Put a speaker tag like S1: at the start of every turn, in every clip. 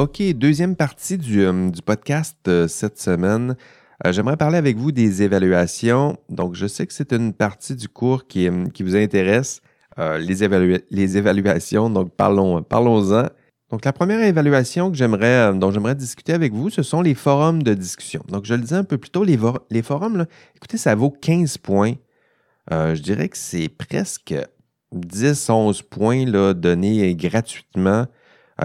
S1: OK, deuxième partie du, euh, du podcast euh, cette semaine. Euh, J'aimerais parler avec vous des évaluations. Donc, je sais que c'est une partie du cours qui, qui vous intéresse, les, les évaluations. Donc, parlons, parlons-en. Donc, la première évaluation que dont j'aimerais discuter avec vous, ce sont les forums de discussion. Donc, je le disais un peu plus tôt, les, les forums, écoutez, ça vaut 15 points. Je dirais que c'est presque 10-11 points là, donnés gratuitement.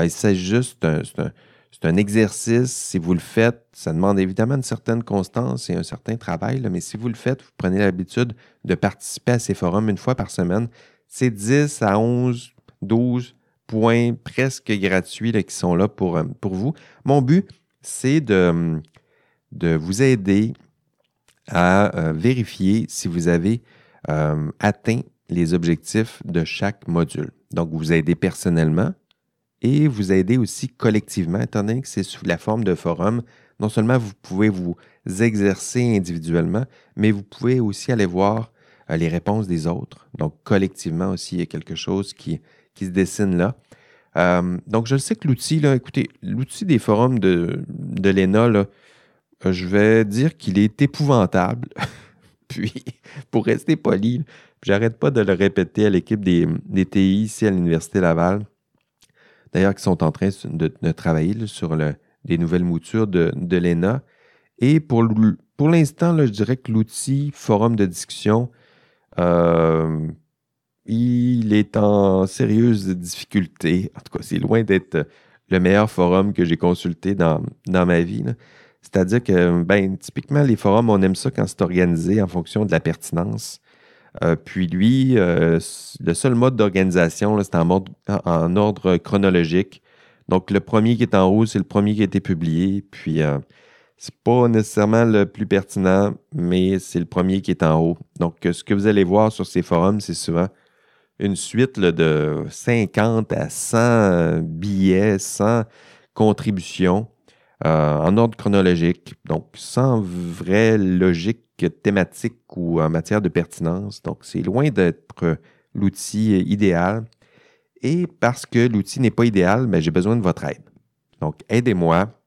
S1: Il s'agit juste c'est un- c'est un exercice. Si vous le faites, ça demande évidemment une certaine constance et un certain travail, mais si vous le faites, vous prenez l'habitude de participer à ces forums une fois par semaine, c'est 10 à 11, 12 points presque gratuits qui sont là pour, euh, pour vous. Mon but, c'est de, de vous aider à euh, vérifier si vous avez euh, atteint les objectifs de chaque module. Donc, vous aider personnellement et vous aider aussi collectivement, étant donné que c'est sous la forme de forum. Non seulement vous pouvez vous exercer individuellement, mais vous pouvez aussi aller voir euh, les réponses des autres. Donc, collectivement aussi, il y a quelque chose qui, qui se dessine là. Euh, donc, je sais que l'outil, écoutez, l'outil des forums de, de l'ENA, euh, je vais dire qu'il est épouvantable. Puis, pour rester poli, j'arrête pas de le répéter à l'équipe des, des TI ici à l'Université Laval. D'ailleurs, qui sont en train de, travailler sur le- les nouvelles moutures de, l'ENA. Et pour, l'instant, je dirais que l'outil forum de discussion, euh, il est en sérieuse difficulté. En tout cas, c'est loin d'être le meilleur forum que j'ai consulté dans, ma vie. C'est-à-dire que, ben, typiquement, les forums, on aime ça quand c'est organisé en fonction de la pertinence. Euh, puis lui, euh, le seul mode d'organisation, c'est en, ordre chronologique. Donc, le premier qui est en haut, c'est le premier qui a été publié. Puis, euh, c'est pas nécessairement le plus pertinent, mais c'est le premier qui est en haut. Donc, euh, ce que vous allez voir sur ces forums, c'est souvent une suite de 50 à 100 billets, 100 contributions euh, en ordre chronologique, donc sans vraie logique thématique ou en matière de pertinence. Donc, c'est loin d'être euh, l'outil euh, idéal. Et parce que l'outil n'est pas idéal, ben, j'ai besoin de votre aide. Donc, aidez-moi.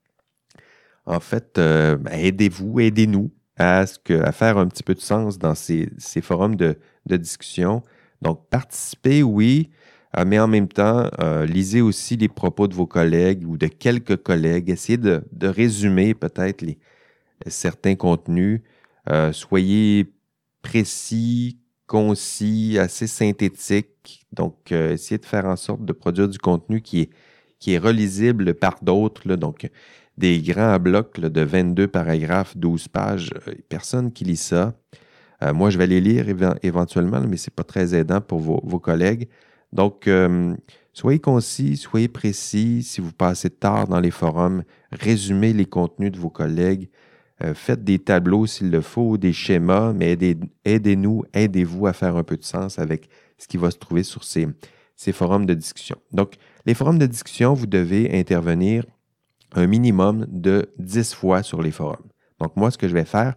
S1: En fait, euh, ben, aidez-vous, aidez-nous à, faire un petit peu de sens dans ces, forums de, de discussion. Donc, participez, oui, euh, mais en même temps, euh, lisez aussi les propos de vos collègues ou de quelques collègues. Essayez de, résumer peut-être certains contenus. Euh, soyez précis, concis, assez synthétique. Donc, euh, essayez de faire en sorte de produire du contenu qui est, relisible par d'autres. Donc, des grands blocs de 22 paragraphes, 12 pages. euh, Personne qui lit ça. Euh, moi, je vais les lire éve- éventuellement, mais ce n'est pas très aidant pour vos collègues. Donc, euh, soyez concis, soyez précis. Si vous passez tard dans les forums, résumez les contenus de vos collègues. Euh, faites des tableaux s'il le faut, des schémas, mais aidez- aidez-nous, aidez-vous à faire un peu de sens avec ce qui va se trouver sur ces, ces forums de discussion. Donc, les forums de discussion, vous devez intervenir un minimum de 10 fois sur les forums. Donc, moi, ce que je vais faire,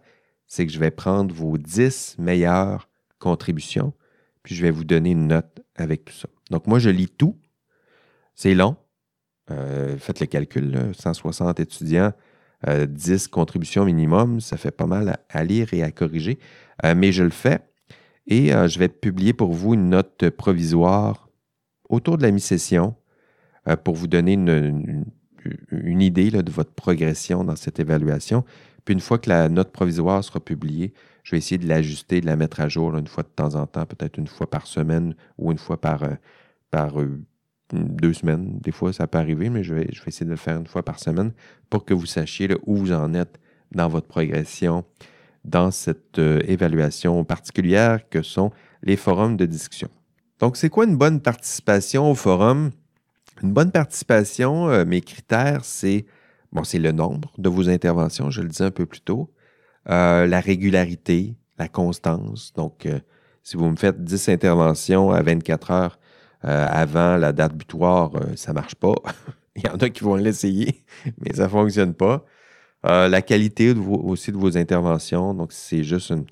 S1: c'est que je vais prendre vos 10 meilleures contributions, puis je vais vous donner une note avec tout ça. Donc, moi, je lis tout. C'est long. Euh, faites le calcul, là, 160 étudiants, euh, 10 contributions minimum, ça fait pas mal à, lire et à corriger. Euh, mais je le fais et euh, je vais publier pour vous une note provisoire autour de la mi-session euh, pour vous donner une, idée de votre progression dans cette évaluation. Puis une fois que la note provisoire sera publiée, je vais essayer de l'ajuster, de la mettre à jour une fois de temps en temps, peut-être une fois par semaine ou une fois par, euh, euh, deux semaines. Des fois, ça peut arriver, mais je vais, essayer de le faire une fois par semaine pour que vous sachiez où vous en êtes dans votre progression, dans cette euh, évaluation particulière que sont les forums de discussion. Donc, c'est quoi une bonne participation au forum? Une bonne participation, mes critères, c'est bon, c'est le nombre de vos interventions, je le disais un peu plus tôt, euh, la régularité, la constance. Donc, euh, si vous me faites 10 interventions à 24 heures euh, avant la date butoir, ça ne marche pas. Il y en a qui vont l'essayer, mais ça ne fonctionne pas. La qualité aussi de vos interventions. Donc, c'est juste une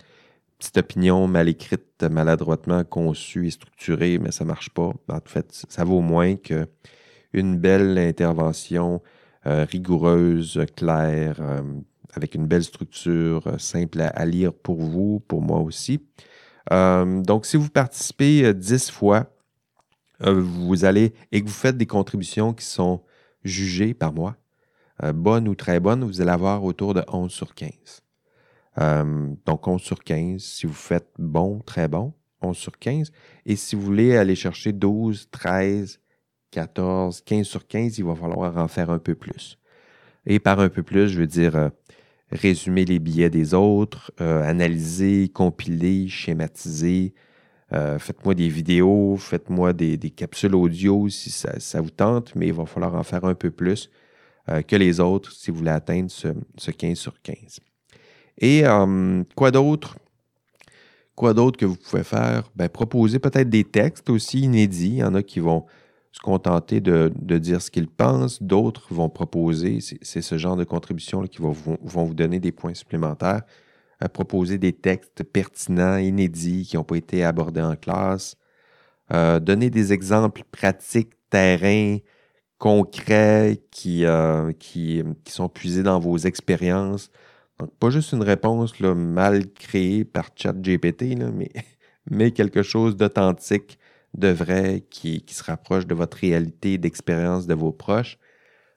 S1: petite opinion mal écrite, maladroitement conçue et structurée, mais ça ne marche pas. En fait, ça vaut moins qu'une belle intervention rigoureuse, claire, avec une belle structure, simple à, lire pour vous, pour moi aussi. donc, si vous participez 10 fois, vous allez et que vous faites des contributions qui sont jugées par moi, bonnes ou très bonnes, vous allez avoir autour de 11 sur 15. donc, 11 sur 15, si vous faites bon, très bon, 11 sur 15. Et si vous voulez aller chercher 12, 13, 14, 15 sur 15, il va falloir en faire un peu plus. Et par un peu plus, je veux dire euh, résumer les billets des autres, euh, analyser, compiler, schématiser. Euh, faites-moi des vidéos, faites-moi des, capsules audio si ça, vous tente, mais il va falloir en faire un peu plus que les autres si vous voulez atteindre ce, ce 15 sur 15. Et quoi d'autre? Quoi d'autre que vous pouvez faire? Ben, proposer peut-être des textes aussi inédits. Il y en a qui vont se contenter de, dire ce qu'ils pensent, d'autres vont proposer, c'est ce genre de contribution qui vont, vous donner des points supplémentaires, proposer des textes pertinents, inédits, qui n'ont pas été abordés en classe, euh, donner des exemples pratiques, terrain, concrets, qui, euh, qui, sont puisés dans vos expériences, donc, pas juste une réponse mal créée par ChatGPT, mais quelque chose d'authentique, de vrai, qui, qui, se rapproche de votre réalité, d'expérience de vos proches.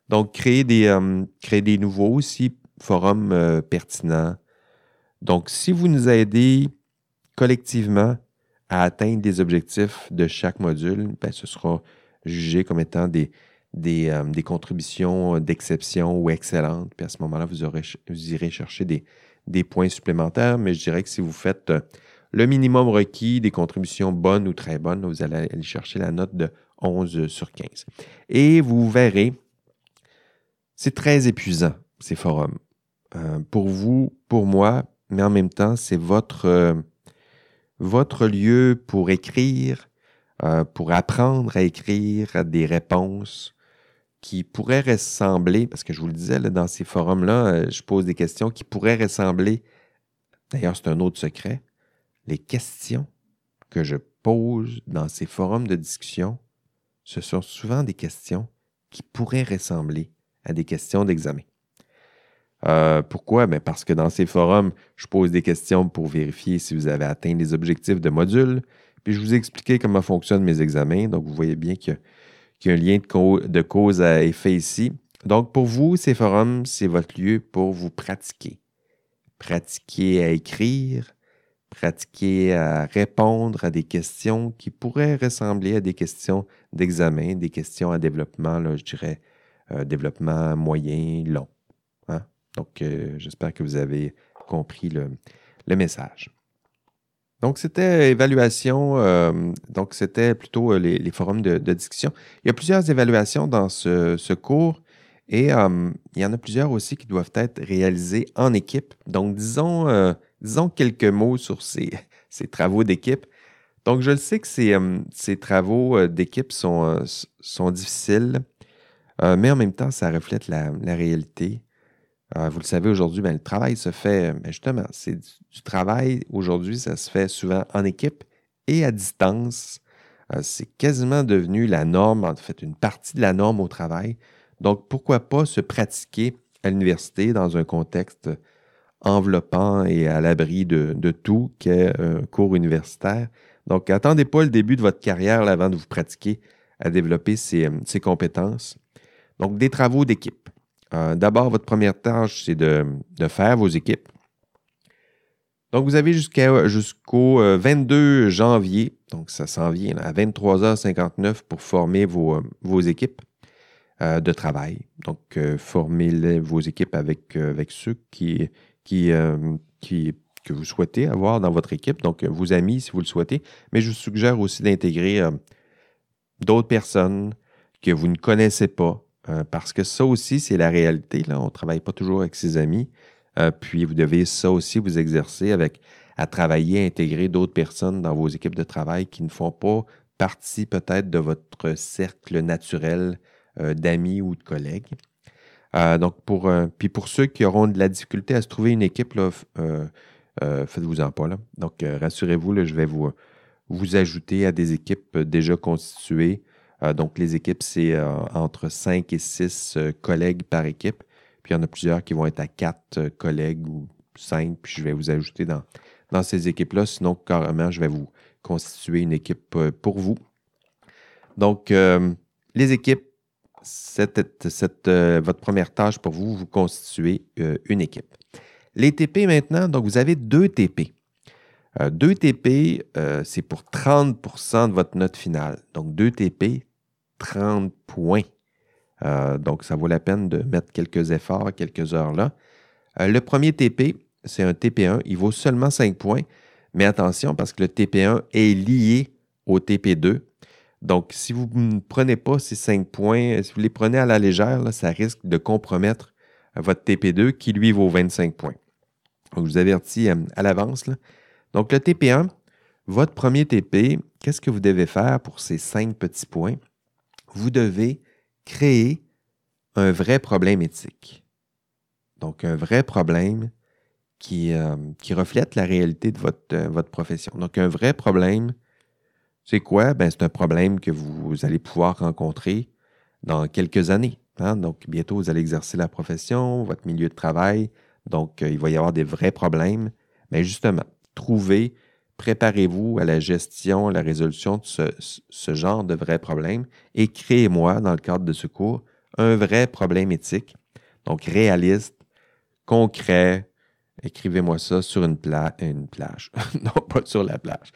S1: Donc, créer des, euh, créer des nouveaux aussi forums euh, pertinents. Donc, si vous nous aidez collectivement à atteindre des objectifs de chaque module, ben, ce sera jugé comme étant des, euh, des, contributions d'exception ou excellentes. Puis à ce moment-là, vous, vous irez chercher des, des, points supplémentaires. Mais je dirais que si vous faites le minimum requis, des contributions bonnes ou très bonnes, vous allez aller chercher la note de 11 sur 15. Et vous verrez, c'est très épuisant, ces forums. Euh, pour vous, pour moi, mais en même temps, c'est votre, votre lieu pour écrire, pour apprendre à écrire des réponses, qui pourrait ressembler, parce que je vous le disais, dans ces forums-là, euh, je pose des questions qui pourraient ressembler, d'ailleurs c'est un autre secret, les questions que je pose dans ces forums de discussion, ce sont souvent des questions qui pourraient ressembler à des questions d'examen. Euh, pourquoi? Ben parce que dans ces forums, je pose des questions pour vérifier si vous avez atteint les objectifs de module, puis je vous ai expliqué comment fonctionnent mes examens, donc vous voyez bien que qui a un lien de, cause à effet ici. Donc, pour vous, ces forums, c'est votre lieu pour vous pratiquer. Pratiquer à écrire, pratiquer à répondre à des questions qui pourraient ressembler à des questions d'examen, des questions à développement, là, je dirais, euh, développement moyen, long. Hein? Donc, euh, j'espère que vous avez compris le message. Donc, c'était évaluation, euh, donc c'était plutôt les, forums de, discussion. Il y a plusieurs évaluations dans ce, cours et il y en a plusieurs aussi qui doivent être réalisées en équipe. Donc, disons, disons quelques mots sur ces, travaux d'équipe. Donc, je le sais que ces, ces travaux d'équipe sont, sont difficiles, mais en même temps, ça reflète la réalité. Euh, vous le savez aujourd'hui, ben, le travail se fait, ben, justement, c'est du, travail aujourd'hui, ça se fait souvent en équipe et à distance. Euh, c'est quasiment devenu la norme, en fait, une partie de la norme au travail. Donc, pourquoi pas se pratiquer à l'université dans un contexte enveloppant et à l'abri de, tout qu'est un cours universitaire. Donc, attendez pas le début de votre carrière avant de vous pratiquer à développer ces compétences. Donc, des travaux d'équipe. Euh, d'abord, votre première tâche, c'est de, faire vos équipes. Donc, vous avez jusqu'au 22 euh, janvier, donc ça s'en vient à 23h59 pour former vos, euh, équipes de travail. Donc, formez vos équipes avec, avec ceux qui, qui, que vous souhaitez avoir dans votre équipe, donc vos amis si vous le souhaitez. Mais je vous suggère aussi d'intégrer d'autres personnes que vous ne connaissez pas, euh, parce que ça aussi, c'est la réalité. On ne travaille pas toujours avec ses amis. Euh, puis vous devez ça aussi vous exercer à travailler, à intégrer d'autres personnes dans vos équipes de travail qui ne font pas partie peut-être de votre cercle naturel euh, d'amis ou de collègues. Donc pour puis pour ceux qui auront de la difficulté à se trouver une équipe, faites-vous-en pas là. Donc rassurez-vous, je vais vous, vous ajouter à des équipes déjà constituées donc, les équipes, c'est entre 5 et 6 collègues par équipe. Puis, il y en a plusieurs qui vont être à 4 collègues ou 5, puis je vais vous ajouter dans, dans ces équipes-là. Sinon, carrément, je vais vous constituer une équipe pour vous. Donc, les équipes, cette, votre première tâche pour vous, vous constituez une équipe. Les TP maintenant, donc vous avez deux TP. Euh, 2 TP, euh, c'est pour 30% de votre note finale. Donc 2 TP, 30 points. Euh, donc ça vaut la peine de mettre quelques efforts, quelques heures là. Euh, le premier TP, c'est un TP1, il vaut seulement 5 points. Mais attention parce que le TP1 est lié au TP2. Donc, si vous ne prenez pas ces 5 points, si vous les prenez à la légère, ça risque de compromettre votre TP2 qui, lui, vaut 25 points. Donc, je vous avertis à l'avance. Donc, le TP1, votre premier TP, qu'est-ce que vous devez faire pour ces cinq petits points? Vous devez créer un vrai problème éthique. Donc, un vrai problème qui, euh, qui reflète la réalité de votre, euh, votre, profession. Donc, un vrai problème, c'est quoi? Ben, c'est un problème que vous, allez pouvoir rencontrer dans quelques années. Hein? Donc, bientôt, vous allez exercer la profession, votre milieu de travail. Donc, euh, il va y avoir des vrais problèmes. Mais justement, trouvez, préparez-vous à la gestion, à la résolution de ce, genre de vrais problèmes et créez-moi, dans le cadre de ce cours, un vrai problème éthique, donc réaliste, concret. Écrivez-moi ça sur une, une plage. non, pas sur la plage,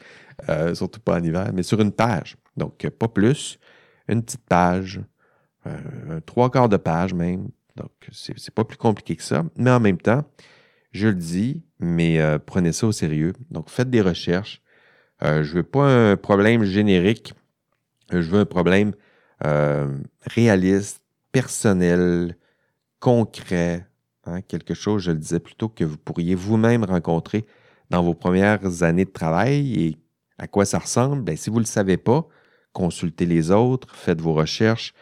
S1: euh, surtout pas en hiver, mais sur une page. Donc, pas plus, une petite page, euh, trois quarts de page même. Donc, c'est pas plus compliqué que ça. Mais en même temps, je le dis, mais euh, prenez ça au sérieux. Donc, faites des recherches. Je veux pas un problème générique. Je veux un problème réaliste, personnel, concret. Hein, quelque chose, je le disais plutôt, que vous pourriez vous-même rencontrer dans vos premières années de travail. Et à quoi ça ressemble? Bien, si vous ne le savez pas, consultez les autres, faites vos recherches,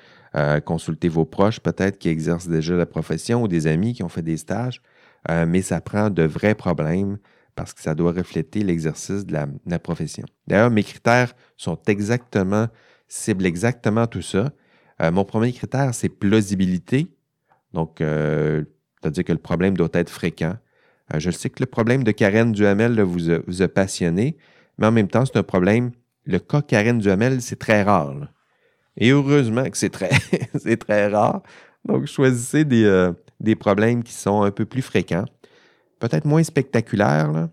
S1: consultez vos proches peut-être qui exercent déjà la profession ou des amis qui ont fait des stages. Euh, mais ça prend de vrais problèmes parce que ça doit refléter l'exercice de la, profession. D'ailleurs, mes critères sont exactement, ciblent exactement tout ça. Euh, mon premier critère, c'est plausibilité. Donc, euh, c'est-à-dire que le problème doit être fréquent. je sais que le problème de Karen Duhamel vous, a, passionné, mais en même temps, c'est un problème. Le cas Karen Duhamel, c'est très rare. Et heureusement que c'est très, rare. Donc, choisissez des, des problèmes qui sont un peu plus fréquents, peut-être moins spectaculaires,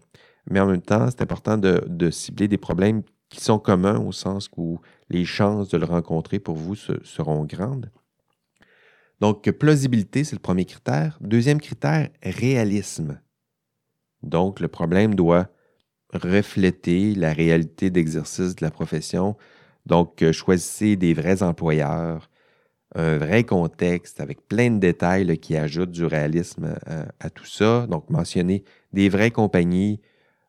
S1: mais en même temps, c'est important de, cibler des problèmes qui sont communs au sens où les chances de le rencontrer pour vous seront grandes. Donc, plausibilité, c'est le premier critère. Deuxième critère, réalisme. Donc, le problème doit refléter la réalité d'exercice de la profession. Donc, choisissez des vrais employeurs, un vrai contexte avec plein de détails qui ajoutent du réalisme à, tout ça. Donc, mentionner des vraies compagnies,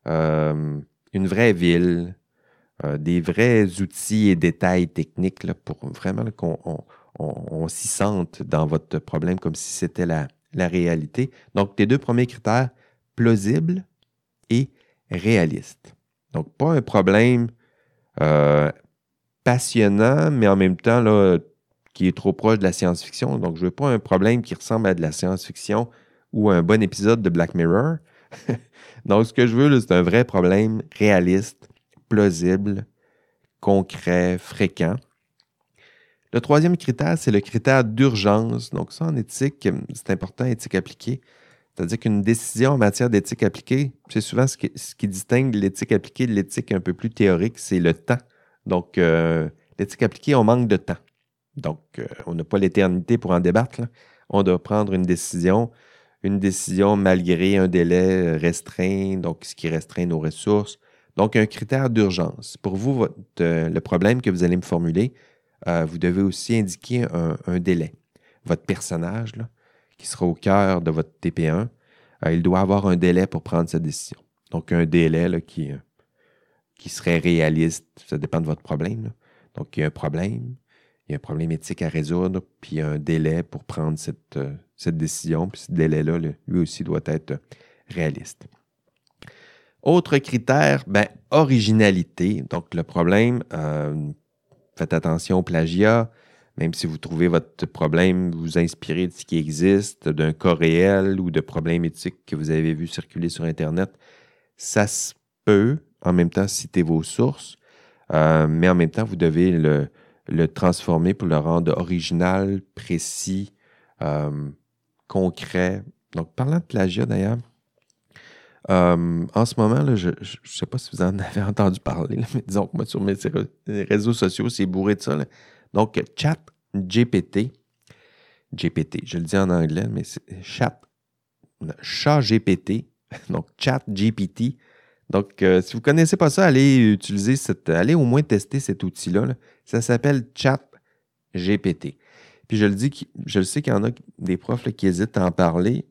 S1: euh, une vraie ville, euh, des vrais outils et détails techniques pour vraiment qu'on s'y sente dans votre problème comme si c'était la, réalité. Donc, les deux premiers critères, plausible et réaliste. Donc, pas un problème euh, passionnant, mais en même temps, là, qui est trop proche de la science-fiction. Donc, je ne veux pas un problème qui ressemble à de la science-fiction ou un bon épisode de Black Mirror. Donc, ce que je veux, c'est un vrai problème réaliste, plausible, concret, fréquent. Le troisième critère, c'est le critère d'urgence. Donc, ça, en éthique, c'est important, éthique appliquée. C'est-à-dire qu'une décision en matière d'éthique appliquée, c'est souvent ce qui, distingue l'éthique appliquée de l'éthique un peu plus théorique, c'est le temps. Donc, euh, l'éthique appliquée, on manque de temps. Donc, euh, on n'a pas l'éternité pour en débattre. On doit prendre une décision, une décision malgré un délai restreint, donc ce qui restreint nos ressources. Donc, un critère d'urgence. Pour vous, euh, le problème que vous allez me formuler, vous devez aussi indiquer un, délai. Votre personnage, qui sera au cœur de votre TP1, il doit avoir un délai pour prendre sa décision. Donc, un délai qui, qui serait réaliste. Ça dépend de votre problème. Donc, il y a un problème, il y a un problème éthique à résoudre, puis il y a un délai pour prendre cette, euh, décision, puis ce délai-là, lui aussi, doit être réaliste. Autre critère, ben, originalité. Donc, le problème, euh, faites attention au plagiat. Même si vous trouvez votre problème, vous inspirez de ce qui existe, d'un cas réel ou de problèmes éthiques que vous avez vu circuler sur Internet, ça se peut en même temps citer vos sources, euh, mais en même temps, vous devez le, transformer pour le rendre original, précis, euh, concret. Donc, parlant de plagiat d'ailleurs, euh, en ce moment, je ne sais pas si vous en avez entendu parler, mais disons que moi, sur mes réseaux sociaux, c'est bourré de ça. Donc, chat GPT, je le dis en anglais, mais c'est chat, chat GPT, donc chat GPT. Donc, euh, si vous ne connaissez pas ça, allez utiliser cette, allez au moins tester cet outil-là. Ça s'appelle chat GPT. Puis je le dis, je le sais qu'il y en a des profs qui hésitent à en parler.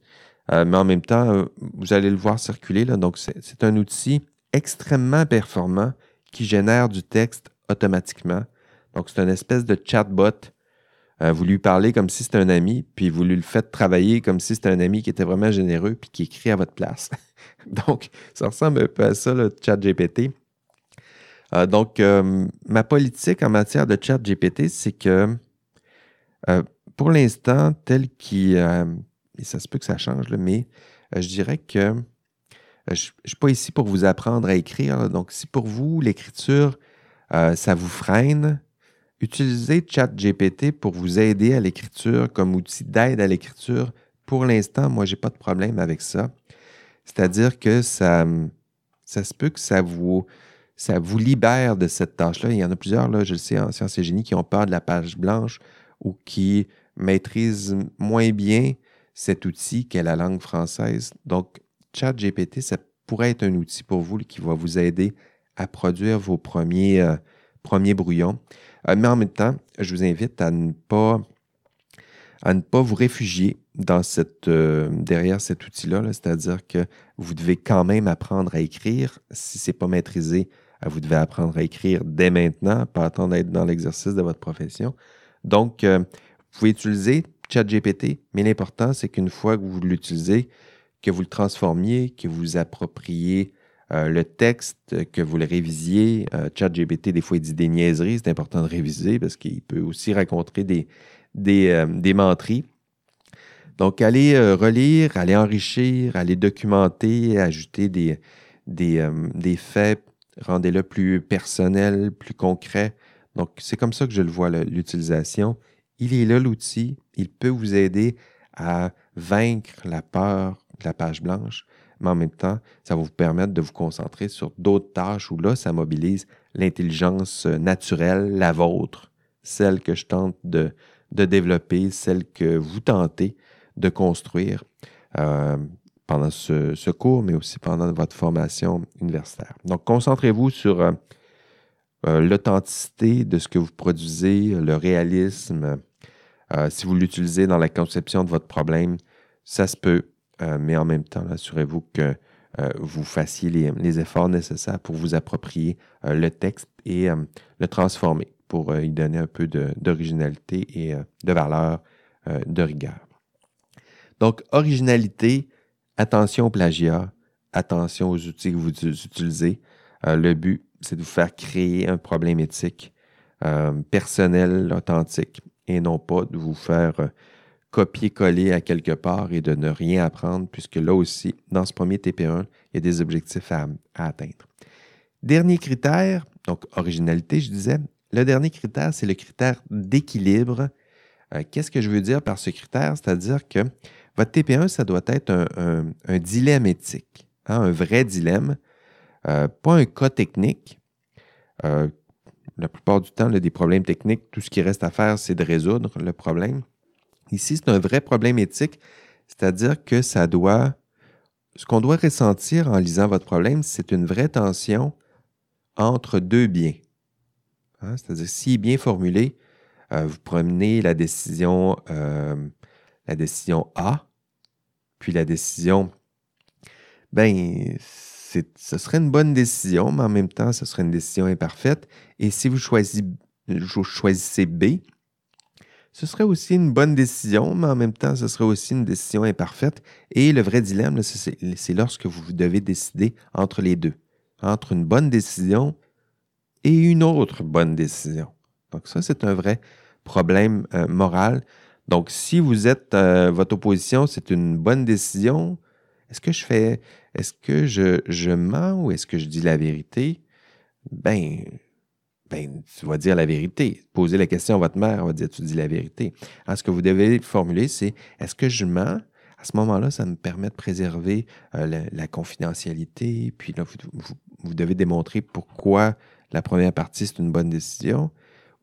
S1: Euh, mais en même temps, euh, vous allez le voir circuler. Donc, c'est un outil extrêmement performant qui génère du texte automatiquement. Donc, c'est une espèce de chatbot. Euh, vous lui parlez comme si c'était un ami, puis vous lui le faites travailler comme si c'était un ami qui était vraiment généreux, puis qui écrit à votre place. donc, ça ressemble un peu à ça, le chat GPT. donc, ma politique en matière de chat GPT, c'est que pour l'instant, tel qu'il et ça se peut que ça change, mais euh, je dirais que euh, je ne suis pas ici pour vous apprendre à écrire. donc, si pour vous, l'écriture, euh, ça vous freine, utilisez ChatGPT pour vous aider à l'écriture comme outil d'aide à l'écriture. Pour l'instant, moi, je n'ai pas de problème avec ça. C'est-à-dire que ça, ça se peut que ça vous, ça vous libère de cette tâche-là. Il y en a plusieurs, là, je le sais, en sciences et génie, qui ont peur de la page blanche ou qui maîtrisent moins bien cet outil qu'est la langue française. Donc, ChatGPT, ça pourrait être un outil pour vous qui va vous aider à produire vos premiers, euh, premiers brouillons. Euh, mais en même temps, je vous invite à ne pas, à ne pas vous réfugier euh, derrière cet outil-là, -là, cest à dire que vous devez quand même apprendre à écrire. Si ce n'est pas maîtrisé, vous devez apprendre à écrire dès maintenant, pas attendre d'être dans l'exercice de votre profession. Donc, vous pouvez utiliser ChatGPT, mais l'important, c'est qu'une fois que vous l'utilisez, que vous le transformiez, que vous appropriez euh, le texte, que vous le révisiez. Euh, ChatGPT, des fois, il dit des niaiseries, c'est important de réviser parce qu'il peut aussi raconter des, des, euh, des menteries. Donc, allez relire, allez enrichir, allez documenter, ajouter des, des, des faits, rendez-le plus personnel, plus concret. Donc, c'est comme ça que je le vois, l'utilisation. Il est là l'outil, il peut vous aider à vaincre la peur de la page blanche, mais en même temps, ça va vous permettre de vous concentrer sur d'autres tâches où là, ça mobilise l'intelligence naturelle, la vôtre, celle que je tente de, développer, celle que vous tentez de construire euh, pendant ce, cours, mais aussi pendant votre formation universitaire. Donc, concentrez-vous sur euh, euh, l'authenticité de ce que vous produisez, le réalisme. Euh, si vous l'utilisez dans la conception de votre problème, ça se peut, euh, mais en même temps, assurez-vous que vous fassiez les, efforts nécessaires pour vous approprier le texte et le transformer pour y donner un peu d'originalité et de valeur de rigueur. Donc, originalité, attention au plagiat, attention aux outils que vous utilisez. le but, c'est de vous faire créer un problème éthique euh, personnel, authentique, et non pas de vous faire euh, copier-coller à quelque part et de ne rien apprendre, puisque là aussi, dans ce premier TP1, il y a des objectifs à, atteindre. Dernier critère, donc originalité, je disais, le dernier critère, c'est le critère d'équilibre. Euh, qu'est-ce que je veux dire par ce critère? C'est-à-dire que votre TP1, ça doit être un, dilemme éthique, hein, un vrai dilemme euh, pas un cas technique. Euh, la plupart du temps, a des problèmes techniques, tout ce qui reste à faire, c'est de résoudre le problème. Ici, c'est un vrai problème éthique, c'est-à-dire que ça doit. Ce qu'on doit ressentir en lisant votre problème, c'est une vraie tension entre deux biens. Hein, c'est-à-dire, est bien formulé, euh, vous prenez la décision, la décision A, puis la décision, ben, ce serait une bonne décision, mais en même temps, ce serait une décision imparfaite. Et si vous choisissez B, ce serait aussi une bonne décision, mais en même temps, ce serait aussi une décision imparfaite. Et le vrai dilemme, c'est lorsque vous devez décider entre les deux, entre une bonne décision et une autre bonne décision. Donc ça, c'est un vrai problème euh, moral. Donc si vous êtes, euh, votre opposition, c'est une bonne décision, est-ce que je fais, est-ce que je, je mens ou est-ce que je dis la vérité? Ben, ben, tu vas dire la vérité. Posez la question à votre mère, elle va dire tu dis la vérité. Alors, ce que vous devez formuler, c'est est-ce que je mens? À ce moment-là, ça me permet de préserver euh, la, confidentialité. Puis là, vous, devez démontrer pourquoi la première partie, c'est une bonne décision.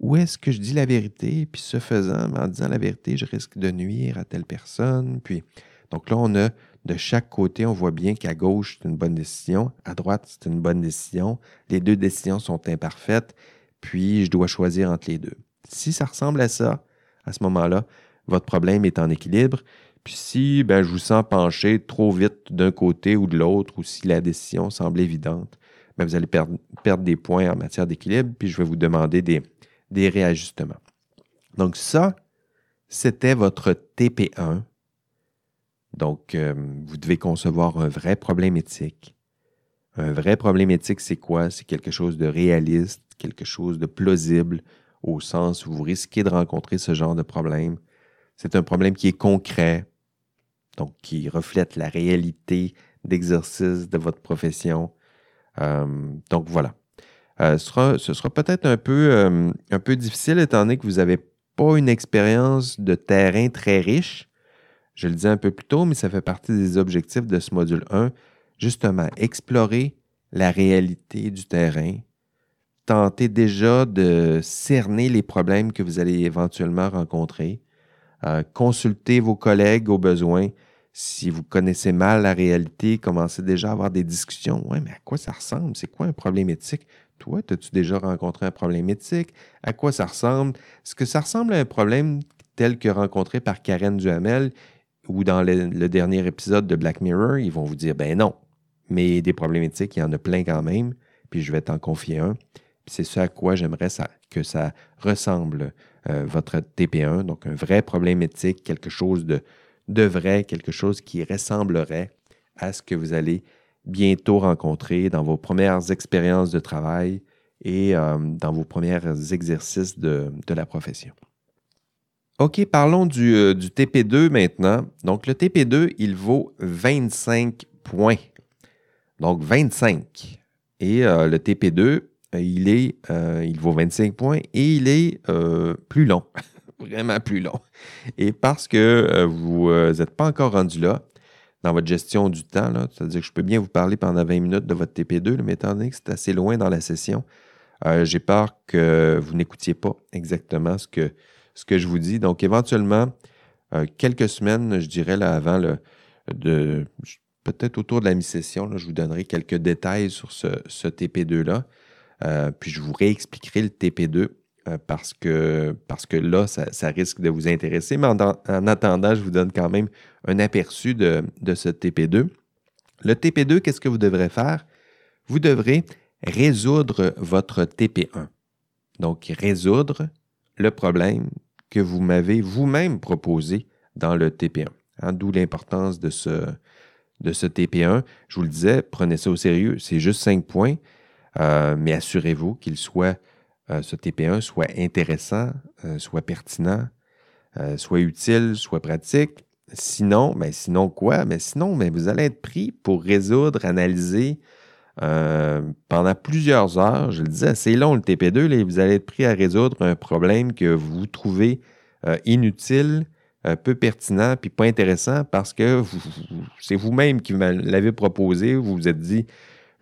S1: Ou est-ce que je dis la vérité, puis ce faisant, en disant la vérité, je risque de nuire à telle personne? Puis, donc là, on a de chaque côté, on voit bien qu'à gauche, c'est une bonne décision, à droite, c'est une bonne décision. Les deux décisions sont imparfaites, puis je dois choisir entre les deux. Si ça ressemble à ça, à ce moment-là, votre problème est en équilibre. Puis si ben, je vous sens pencher trop vite d'un côté ou de l'autre, ou si la décision semble évidente, ben, vous allez perdre, des points en matière d'équilibre, puis je vais vous demander des, réajustements. Donc ça, c'était votre TP1. Donc, euh, vous devez concevoir un vrai problème éthique. Un vrai problème éthique, c'est quoi? C'est quelque chose de réaliste, quelque chose de plausible, au sens où vous risquez de rencontrer ce genre de problème. C'est un problème qui est concret, donc qui reflète la réalité d'exercice de votre profession. Euh, donc voilà. Euh, ce sera, peut-être un peu, euh, un peu difficile étant donné que vous n'avez pas une expérience de terrain très riche. Je le disais un peu plus tôt, mais ça fait partie des objectifs de ce module 1. Justement, explorer la réalité du terrain, tenter déjà de cerner les problèmes que vous allez éventuellement rencontrer, euh, consulter vos collègues au besoin. Si vous connaissez mal la réalité, commencez déjà à avoir des discussions. Oui, mais à quoi ça ressemble? C'est quoi un problème éthique? Toi, as-tu déjà rencontré un problème éthique? À quoi ça ressemble? Est-ce que ça ressemble à un problème tel que rencontré par Karen Duhamel ou dans le, dernier épisode de Black Mirror? Ils vont vous dire, ben non, mais des problèmes éthiques, il y en a plein quand même, puis je vais t'en confier un. C'est ce à quoi j'aimerais que ça ressemble euh, votre TP1, donc un vrai problème éthique, quelque chose de, de vrai, quelque chose qui ressemblerait à ce que vous allez bientôt rencontrer dans vos premières expériences de travail et euh, dans vos premiers exercices de, la profession. OK, parlons du, euh, du, TP2 maintenant. Donc, le TP2, il vaut 25 points. Donc, 25. Et le TP2, euh, il, est, euh, il vaut 25 points et il est euh, plus long, vraiment plus long. Et parce que vous n'êtes pas encore rendu là dans votre gestion du temps, c'est-à-dire que je peux bien vous parler pendant 20 minutes de votre TP2, mais étant donné que c'est assez loin dans la session, j'ai peur que vous n'écoutiez pas exactement ce que, ce que je vous dis. Donc, éventuellement, quelques semaines, je dirais, là, avant le, de peut-être autour de la mi-session, je vous donnerai quelques détails sur ce, ce TP2-là. Euh, puis je vous réexpliquerai le TP2 euh, parce, que, parce que là, ça, risque de vous intéresser. Mais en, attendant, je vous donne quand même un aperçu de, ce TP2. Le TP2, qu'est-ce que vous devrez faire? Vous devrez résoudre votre TP1. Donc, résoudre le problème que vous m'avez vous-même proposé dans le TP1. Hein, d'où l'importance de ce, de ce TP1. Je vous le disais, prenez ça au sérieux. C'est juste cinq points. Euh, mais assurez-vous qu'il soit, euh, ce TP1 soit intéressant, euh, soit pertinent, soit utile, soit pratique. Sinon, ben, sinon quoi? Mais sinon, mais ben, vous allez être pris pour résoudre, analyser pendant plusieurs heures. Je le disais, c'est long le TP2, là, vous allez être pris à résoudre un problème que vous trouvez inutile, peu pertinent, puis pas intéressant parce que c'est vous-même qui l'avez proposé. Vous vous êtes dit,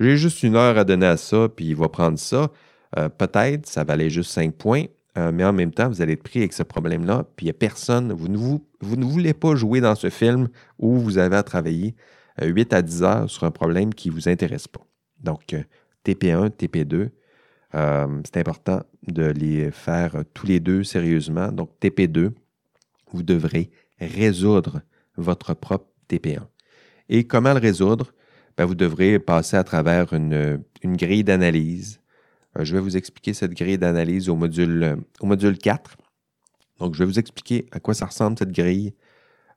S1: j'ai juste une heure à donner à ça, puis il va prendre ça. Euh, peut-être, ça valait juste cinq points, euh, mais en même temps, vous allez être pris avec ce problème-là, puis il n'y a personne. Vous ne, vous, ne, voulez pas jouer dans ce film où vous avez à travailler 8 euh, à 10 heures sur un problème qui ne vous intéresse pas. Donc, TP1, TP2, c'est important de les faire tous les deux sérieusement. Donc, TP2, vous devrez résoudre votre propre TP1. Et comment le résoudre? Ben, vous devrez passer à travers une, grille d'analyse. Euh, je vais vous expliquer cette grille d'analyse au module, au module 4. Donc, je vais vous expliquer à quoi ça ressemble cette grille.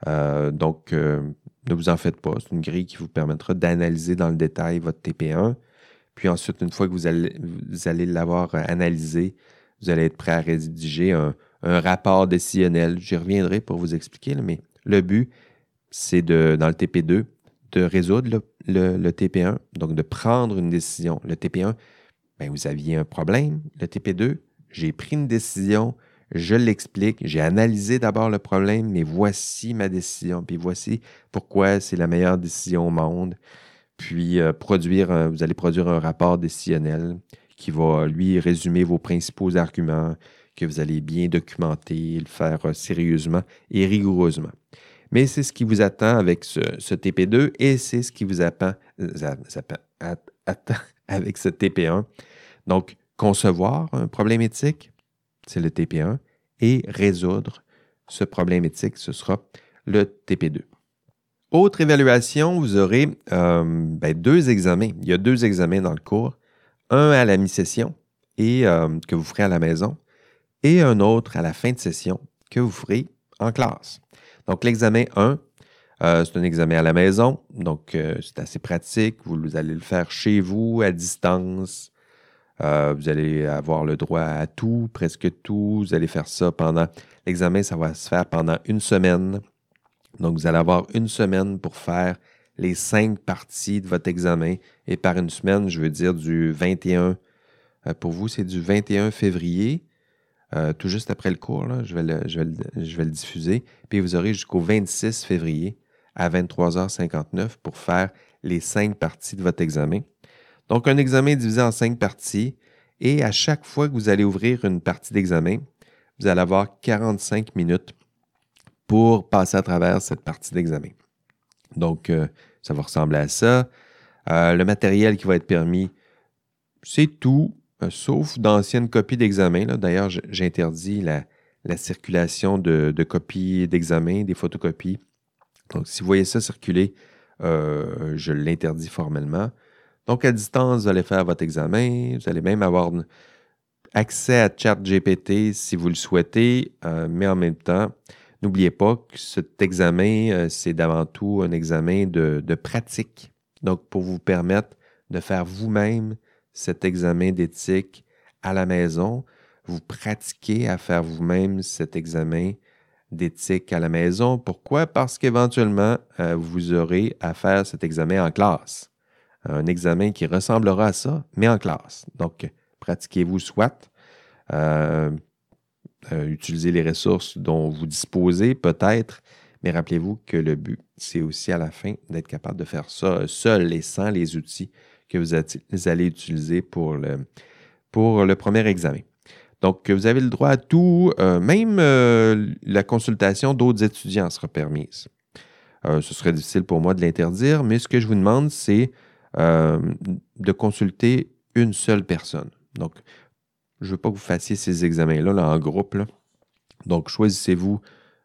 S1: Euh, donc, euh, ne vous en faites pas. C'est une grille qui vous permettra d'analyser dans le détail votre TP1. Puis ensuite, une fois que vous allez l'avoir analysé, vous allez être prêt à rédiger un, rapport décisionnel. J'y reviendrai pour vous expliquer, mais le but, c'est de, dans le TP2, de résoudre le, TP1, donc de prendre une décision. Le TP1, ben, vous aviez un problème. Le TP2, j'ai pris une décision, je l'explique, j'ai analysé d'abord le problème, mais voici ma décision, puis voici pourquoi c'est la meilleure décision au monde. Puis euh, produire, vous allez produire un rapport décisionnel qui va lui résumer vos principaux arguments, que vous allez bien documenter, le faire euh, sérieusement et rigoureusement. Mais c'est ce qui vous attend avec ce, TP2 et c'est ce qui vous attend, euh, avec ce TP1. Donc, concevoir un problème éthique, c'est le TP1, et résoudre ce problème éthique, ce sera le TP2. Autre évaluation, vous aurez euh, ben, deux examens. Il y a deux examens dans le cours. Un à la mi-session et que vous ferez à la maison et un autre à la fin de session que vous ferez en classe. Donc, l'examen 1, euh, c'est un examen à la maison, donc c'est assez pratique. Vous, allez le faire chez vous, à distance, euh, vous allez avoir le droit à tout, presque tout. Vous allez faire ça pendant. L'examen, ça va se faire pendant une semaine. Donc, vous allez avoir une semaine pour faire les cinq parties de votre examen. Et par une semaine, je veux dire du 21. Euh, pour vous, c'est du 21 février, euh, tout juste après le cours. je, vais le, diffuser. Puis vous aurez jusqu'au 26 février à 23h59 pour faire les cinq parties de votre examen. Donc, un examen divisé en cinq parties. Et à chaque fois que vous allez ouvrir une partie d'examen, vous allez avoir 45 minutes pour passer à travers cette partie d'examen. Donc, euh, ça va ressembler à ça. Euh, le matériel qui va être permis, c'est tout, sauf d'anciennes copies d'examen. D'ailleurs, j'interdis la, circulation de, copies d'examen, des photocopies. Donc, si vous voyez ça circuler, je l'interdis formellement. Donc, à distance, vous allez faire votre examen. Vous allez même avoir accès à ChatGPT si vous le souhaitez, euh, mais en même temps, n'oubliez pas que cet examen, euh, c'est d'avant tout un examen de, pratique. Donc, pour vous permettre de faire vous-même cet examen d'éthique à la maison, vous pratiquez à faire vous-même cet examen d'éthique à la maison. Pourquoi? Parce qu'éventuellement, euh, vous aurez à faire cet examen en classe un examen qui ressemblera à ça, mais en classe. Donc, pratiquez-vous soit, euh, euh, utilisez les ressources dont vous disposez peut-être, mais rappelez-vous que le but, c'est aussi à la fin d'être capable de faire ça seul et sans les outils que vous allez utiliser pour le, pour le premier examen. Donc, vous avez le droit à tout, euh, même la consultation d'autres étudiants sera permise. ce serait difficile pour moi de l'interdire, mais ce que je vous demande, c'est euh, de consulter une seule personne. Donc, je ne veux pas que vous fassiez ces examens-là en groupe. Donc, choisissez-vous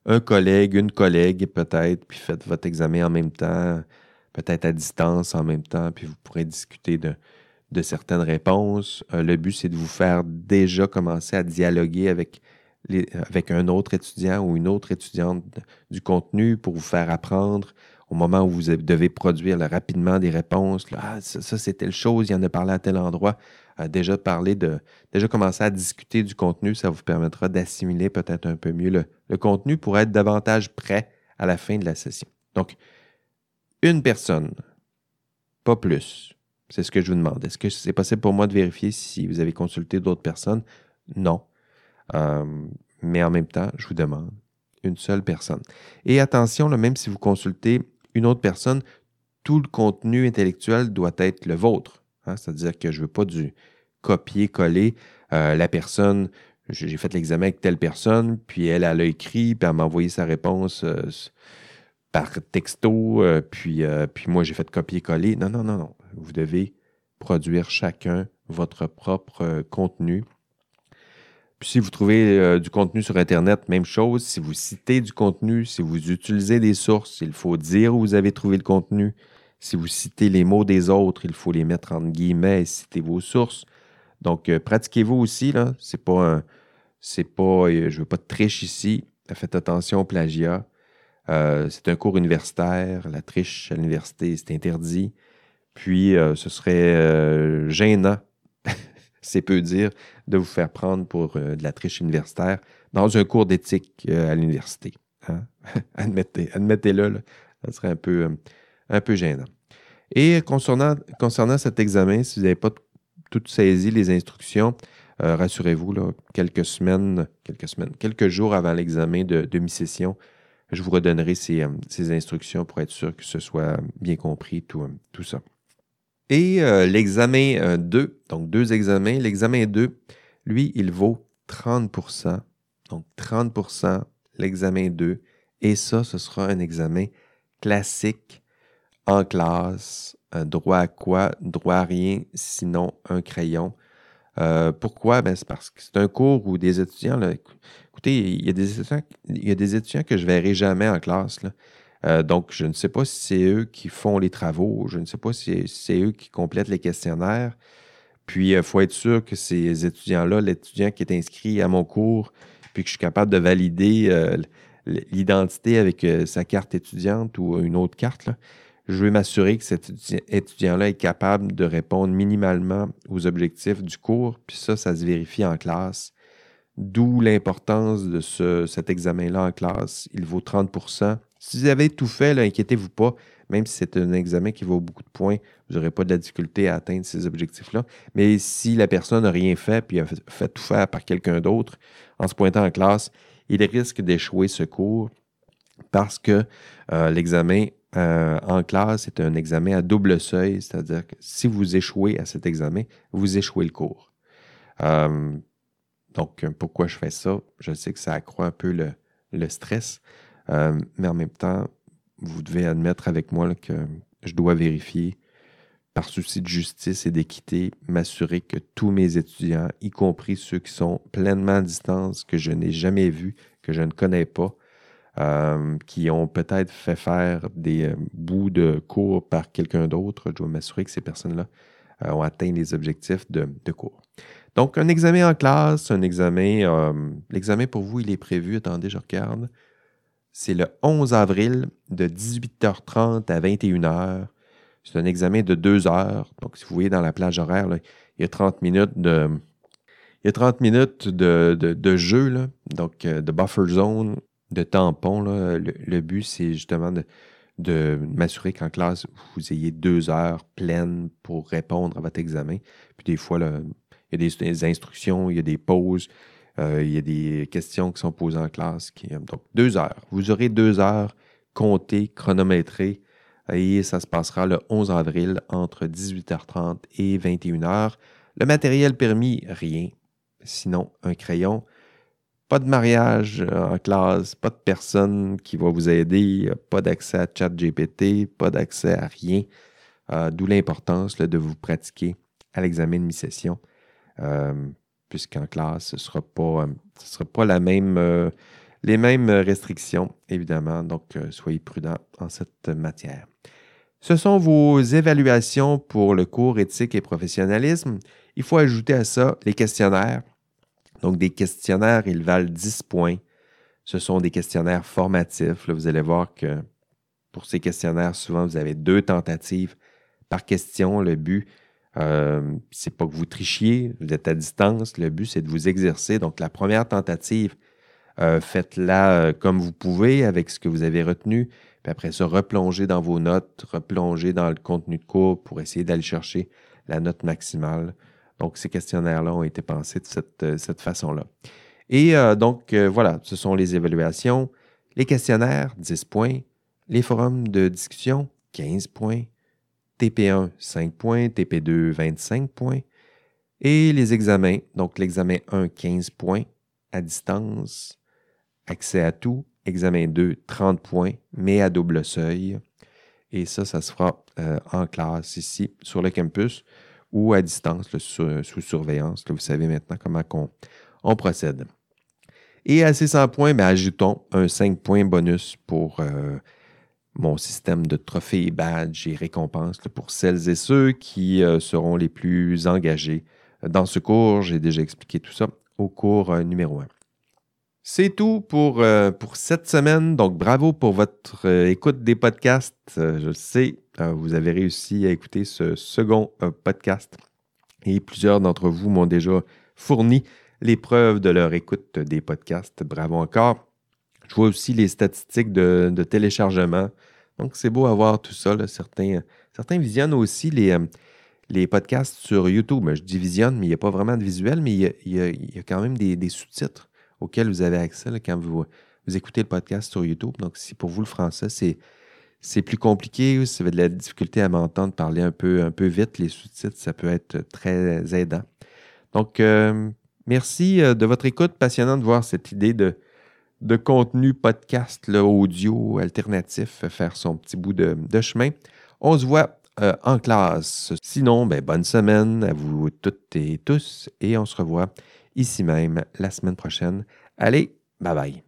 S1: un collègue, une collègue peut-être, puis faites votre examen en même temps, peut-être à distance en même temps, puis vous pourrez discuter de, certaines réponses. Euh, le but, c'est de vous faire déjà commencer à dialoguer avec, un autre étudiant ou une autre étudiante du contenu pour vous faire apprendre au moment où vous devez produire rapidement des réponses. ah, ça, c'est telle chose, il y en a parlé à tel endroit. Euh, déjà parler de, déjà commencer à discuter du contenu, ça vous permettra d'assimiler peut-être un peu mieux le, contenu pour être davantage prêt à la fin de la session. Donc, une personne, pas plus. C'est ce que je vous demande. Est-ce que c'est possible pour moi de vérifier si vous avez consulté d'autres personnes? Non. Euh, mais en même temps, je vous demande une seule personne. Et attention, même si vous consultez une autre personne, tout le contenu intellectuel doit être le vôtre. Hein? C'est-à-dire que je ne veux pas du copier-coller. Euh, la personne, j'ai fait l'examen avec telle personne, puis elle, elle a écrit, puis elle m'a envoyé sa réponse euh, par texto, euh, puis, puis moi, j'ai fait copier-coller. Non, non, non, non. Vous devez produire chacun votre propre contenu puis si vous trouvez euh, du contenu sur Internet, même chose. Si vous citez du contenu, si vous utilisez des sources, il faut dire où vous avez trouvé le contenu. Si vous citez les mots des autres, il faut les mettre entre guillemets et citer vos sources. Donc, euh, pratiquez-vous aussi, là. C'est pas un. C'est pas. Euh, je veux pas de triche ici. Faites attention au plagiat. C'est un cours universitaire. La triche à l'université, c'est interdit. Puis, ce serait gênant c'est peu dire de vous faire prendre pour de la triche universitaire dans un cours d'éthique à l'université. Hein? Admettez, admettez-le, ça serait un peu, gênant. Et concernant, cet examen, si vous n'avez pas tout saisi les instructions, euh, rassurez-vous, quelques semaines, quelques semaines, quelques jours avant l'examen de, mi-session, je vous redonnerai euh, ces, instructions pour être sûr que ce soit bien compris, tout, euh, tout ça. Et l'examen 2, donc deux examens, l'examen 2, lui, il vaut 30% Donc 30% l'examen 2. Et ça, ce sera un examen classique en classe. droit à quoi? Droit à rien, sinon un crayon. Euh, pourquoi? Ben, c'est parce que c'est un cours où des étudiants, écoutez, il y, a des étudiants, que je ne verrai jamais en classe. Euh, donc, je ne sais pas si c'est eux qui font les travaux, je ne sais pas si c'est eux qui complètent les questionnaires. Puis, il faut être sûr que ces étudiants-là, l'étudiant qui est inscrit à mon cours, puis que je suis capable de valider euh, l'identité avec sa carte étudiante ou une autre carte, je veux m'assurer que cet étudiant-là est capable de répondre minimalement aux objectifs du cours, puis ça, ça se vérifie en classe. D'où l'importance de cet examen-là en classe. Il vaut 30% Si vous avez tout fait, inquiétez-vous pas. Même si c'est un examen qui vaut beaucoup de points, vous n'aurez pas de la difficulté à atteindre ces objectifs-là. Mais si la personne n'a rien fait, puis a fait tout faire par quelqu'un d'autre, en se pointant en classe, il risque d'échouer ce cours parce que euh, l'examen euh, en classe, c'est un examen à double seuil, c'est-à-dire que si vous échouez à cet examen, vous échouez le cours. Euh, donc, pourquoi je fais ça? Je sais que ça accroît un peu le, stress, euh, mais en même temps, vous devez admettre avec moi que je dois vérifier, par souci de justice et d'équité, m'assurer que tous mes étudiants, y compris ceux qui sont pleinement à distance, que je n'ai jamais vus, que je ne connais pas, euh, qui ont peut-être fait faire des euh, bouts de cours par quelqu'un d'autre. Je dois m'assurer que ces personnes-là euh, ont atteint les objectifs de, cours. Donc, un examen en classe, un examen, l'examen pour vous, il est prévu, attendez, je regarde, c'est le 11 avril de 18h30 à 21h. C'est un examen de deux heures. Donc, si vous voyez dans la plage horaire, il y a 30 minutes de, il y a 30 minutes de, de jeu, là, donc de buffer zone de tampon. Le, but, c'est justement de, m'assurer qu'en classe, vous ayez deux heures pleines pour répondre à votre examen. Puis des fois, il y a des, instructions, il y a des pauses, euh, il y a des questions qui sont posées en classe. Euh, donc, deux heures. Vous aurez deux heures comptées, chronométrées, et ça se passera le 11 avril entre 18h30 et 21h. Le matériel permis, rien. Sinon, un crayon, pas de mariage euh, en classe, pas de personne qui va vous aider, pas d'accès à ChatGPT, pas d'accès à rien. D'où l'importance de vous pratiquer à l'examen de mi-session, puisqu'en classe, ce ne sera, pas, sera pas même, les mêmes restrictions, évidemment. Donc, soyez prudents en cette matière. Ce sont vos évaluations pour le cours éthique et professionnalisme. Il faut ajouter à ça les questionnaires donc, des questionnaires, ils valent 10 points. Ce sont des questionnaires formatifs. Là, vous allez voir que pour ces questionnaires, souvent, vous avez deux tentatives par question. Le but, euh, c'est pas que vous trichiez, vous êtes à distance. Le but, c'est de vous exercer. Donc, la première tentative, euh, faites-la euh, comme vous pouvez avec ce que vous avez retenu. Puis après ça, replongez dans vos notes, replongez dans le contenu de cours pour essayer d'aller chercher la note maximale. Donc, ces questionnaires-là ont été pensés de cette, euh, façon-là. Et donc, voilà, ce sont les évaluations. Les questionnaires, 10 points. Les forums de discussion, 15 points. TP1, 5 points. TP2, 25 points. Et les examens, donc l'examen 1, 15 points à distance. Accès à tout. Examen 2, 30 points, mais à double seuil. Et ça, ça se fera en classe ici, sur le campus ou à distance, sous, surveillance. vous savez maintenant comment on, procède. Et à ces 100 points, ben, ajoutons un 5 points bonus pour euh, mon système de trophées, badges et récompenses pour celles et ceux qui euh, seront les plus engagés dans ce cours. J'ai déjà expliqué tout ça au cours euh, numéro 1. C'est tout pour, pour cette semaine. Donc, bravo pour votre écoute des podcasts. je le sais, vous avez réussi à écouter ce second podcast. Et plusieurs d'entre vous m'ont déjà fourni les preuves de leur écoute des podcasts. Bravo encore. Je vois aussi les statistiques de, téléchargement. Donc, c'est beau avoir tout ça. Certains, certains visionnent aussi les, euh, les podcasts sur YouTube. Je dis visionne, mais il n'y a pas vraiment de visuel, mais il y a, quand même des, sous-titres auxquels vous avez accès quand vous, vous écoutez le podcast sur YouTube. Donc, si pour vous le français, c'est c'est plus compliqué, si vous avez de la difficulté à m'entendre parler un peu, un peu vite, les sous-titres, ça peut être très aidant. Donc, euh, merci euh, de votre écoute. Passionnant de voir cette idée de, de contenu podcast là, audio alternatif faire son petit bout de, chemin. On se voit euh, en classe. Sinon, ben, bonne semaine à vous toutes et tous et on se revoit ici même la semaine prochaine. Allez, bye bye.